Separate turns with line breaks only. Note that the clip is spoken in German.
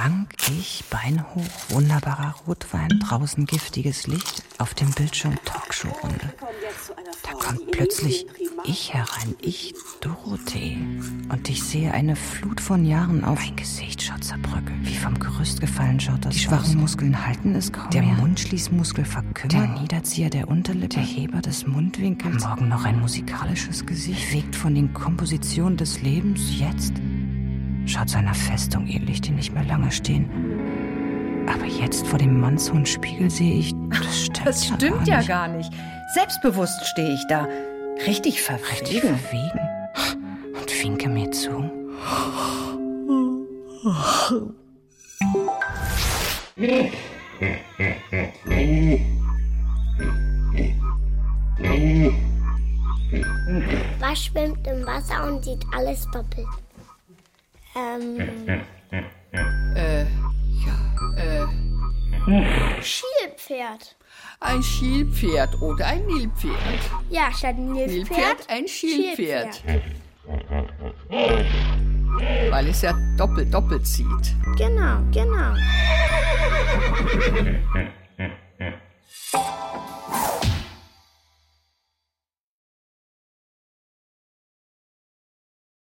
Frank, ich, Bein hoch, wunderbarer Rotwein, draußen giftiges Licht, auf dem Bildschirm Talkshow-Runde. Da kommt plötzlich ich herein, ich, Dorothee. Und ich sehe eine Flut von Jahren auf. Mein Gesicht schaut zerbröckelt, wie vom Gerüst gefallen schaut das Die schwachen Muskeln halten es kaum Der mehr. Mundschließmuskel verkümmert. Der Niederzieher der Unterlippe. Der Heber des Mundwinkels. Morgen noch ein musikalisches Gesicht. Bewegt von den Kompositionen des Lebens. Jetzt schaut seiner Festung ähnlich, die nicht mehr lange stehen. Aber jetzt vor dem mannshohen Spiegel sehe ich, das stimmt,
Das
ja,
stimmt
gar
ja
nicht.
gar nicht. Selbstbewusst stehe ich da. Richtig verwegen.
Richtig verwegen. Und winke mir zu.
Was schwimmt im Wasser und sieht alles doppelt? Ähm,
Äh, ja, äh,
Schielpferd.
ein Schielpferd oder ein Nilpferd.
Ja, statt Nilpferd.
Nilpferd, ein Schielpferd. Weil es ja doppelt, doppelt zieht.
Genau, genau.